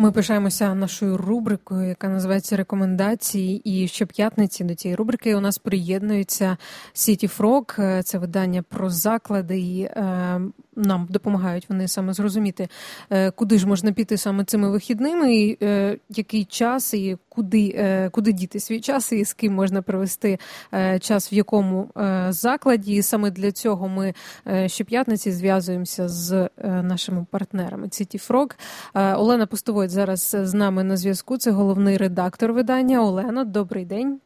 Ми пишаємося нашою рубрикою, яка називається Рекомендації. І щоп'ятниці до цієї рубрики у нас приєднується City Frog. Це видання про заклади. І е, Нам допомагають вони саме зрозуміти, е, куди ж можна піти саме цими вихідними, і е, який час, і куди е, куди діти свій час, і з ким можна провести час в якому закладі. І саме для цього ми щоп'ятниці зв'язуємося з нашими партнерами. City Frog. Олена Пустовой зараз з нами на зв'язку. Це головний редактор видання. Олено, добрий день.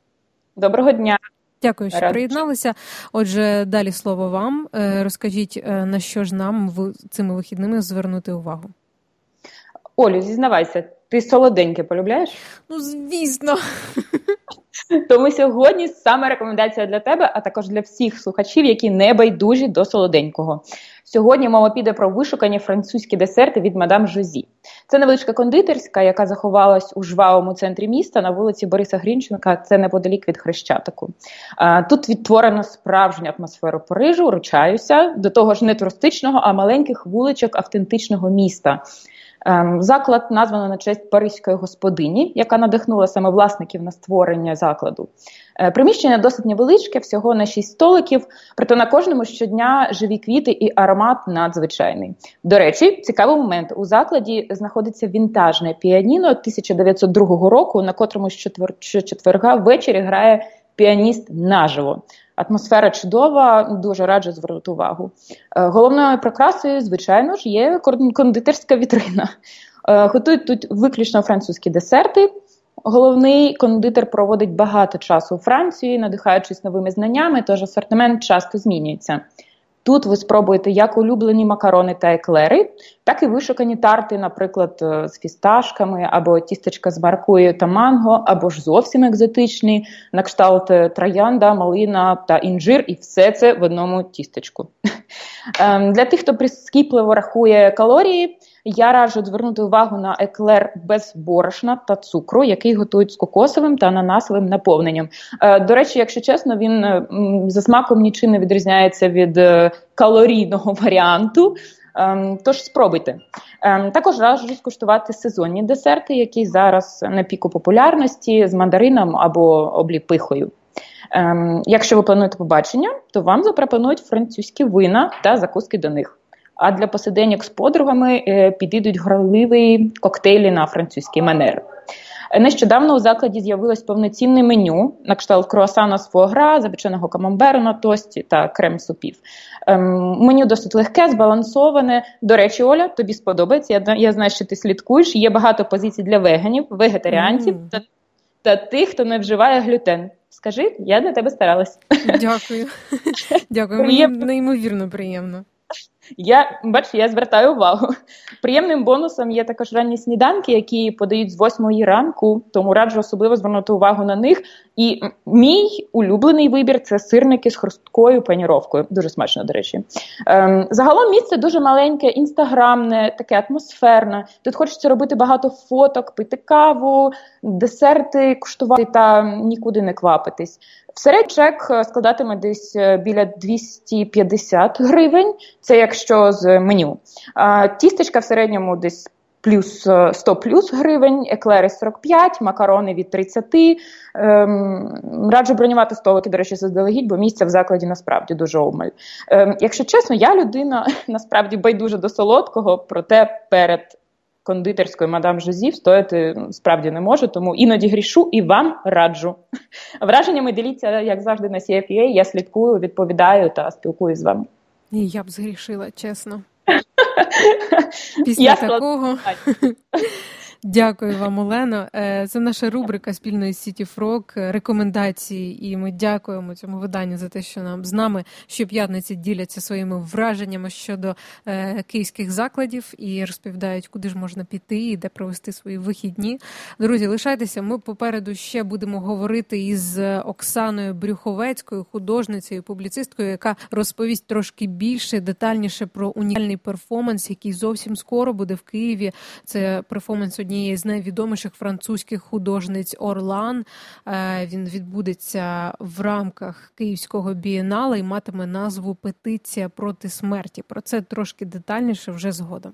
Доброго дня. Дякую, що Рад. приєдналися. Отже, далі слово вам. Е, розкажіть, е, на що ж нам в цими вихідними звернути увагу? Олю, зізнавайся, ти солоденьке полюбляєш? Ну, звісно. Тому сьогодні саме рекомендація для тебе, а також для всіх слухачів, які не байдужі до солоденького. Сьогодні мова піде про вишукані французькі десерти від мадам Жозі. Це невеличка кондитерська, яка заховалась у жвавому центрі міста на вулиці Бориса Грінченка. Це неподалік від Хрещатику. Тут відтворено справжню атмосферу Парижу, ручаюся до того ж не туристичного, а маленьких вуличок автентичного міста. Ем, заклад названо на честь паризької господині, яка надихнула саме власників на створення закладу. Е, приміщення досить невеличке, всього на шість столиків, проте на кожному щодня живі квіти і аромат надзвичайний. До речі, цікавий момент у закладі знаходиться вінтажне піаніно 1902 року, на котрому щочетверга ввечері грає піаніст наживо. Атмосфера чудова, дуже раджу звернути увагу. Е, головною прикрасою, звичайно ж, є кондитерська вітрина. Е, готують тут виключно французькі десерти. Головний кондитер проводить багато часу у Франції, надихаючись новими знаннями, тож асортимент часто змінюється. Тут ви спробуєте як улюблені макарони та еклери, так і вишукані тарти, наприклад, е, з фісташками, або тістечка з маркою та манго, або ж зовсім екзотичні, на кшталт е, троянда, малина та інжир, і все це в одному тістечку. Ем, для тих, хто прискіпливо рахує калорії, я раджу звернути увагу на еклер без борошна та цукру, який готують з кокосовим та ананасовим наповненням. Е, до речі, якщо чесно, він за смаком нічим не відрізняється від калорійного варіанту. Ем, тож спробуйте. Ем, також раджу скуштувати сезонні десерти, які зараз на піку популярності з мандарином або обліпихою. Ем, якщо ви плануєте побачення, то вам запропонують французькі вина та закуски до них. А для посиденьок з подругами е, підійдуть грайливі коктейлі на французький манер. Нещодавно у закладі з'явилось повноцінне меню на кшталт круасана з фуагра, запеченого камамберу на тості та крем супів. Ем, меню досить легке, збалансоване. До речі, Оля, тобі сподобається. Я я знаю, що ти слідкуєш. Є багато позицій для веганів, вегетаріанців mm. та, та тих, хто не вживає глютен. Скажи, я для тебе старалась. Дякую. Дякую. Мені неймовірно приємно. Я бач, я звертаю увагу. Приємним бонусом є також ранні сніданки, які подають з 8 ранку, тому раджу особливо звернути увагу на них. І мій улюблений вибір це сирники з хрусткою паніровкою. Дуже смачно, до речі. Ем, Загалом місце дуже маленьке, інстаграмне, таке атмосферне. Тут хочеться робити багато фоток, пити каву, десерти, куштувати та нікуди не квапитись. В серед чек е, складатиме десь е, біля 250 гривень. Це якщо з меню. Тістечка в середньому десь плюс 100 е, плюс гривень, еклери 45, макарони від 30. Ем, Раджу бронювати столики, до речі, заздалегідь, бо місця в закладі насправді дуже обмаль. Ем, Якщо чесно, я людина насправді байдуже до солодкого, проте перед кондитерською мадам Жозі стояти справді не можу, тому іноді грішу і вам раджу. Враженнями діліться, як завжди, на CFA. Я слідкую, відповідаю та спілкуюсь з вами. І я б згрішила, чесно. Після я такого. Дякую вам, Олено. Е, це наша рубрика спільної Сіті Фрок рекомендації, і ми дякуємо цьому виданню за те, що нам з нами щоп'ятниці діляться своїми враженнями щодо е, київських закладів і розповідають, куди ж можна піти і де провести свої вихідні. Друзі, лишайтеся. Ми попереду ще будемо говорити із Оксаною Брюховецькою, художницею, публіцисткою, яка розповість трошки більше, детальніше про унікальний перформанс, який зовсім скоро буде в Києві. Це перформанс однієї однієї з найвідоміших французьких художниць Орлан. Е, він відбудеться в рамках Київського бієнала і матиме назву Петиція проти смерті. Про це трошки детальніше вже згодом.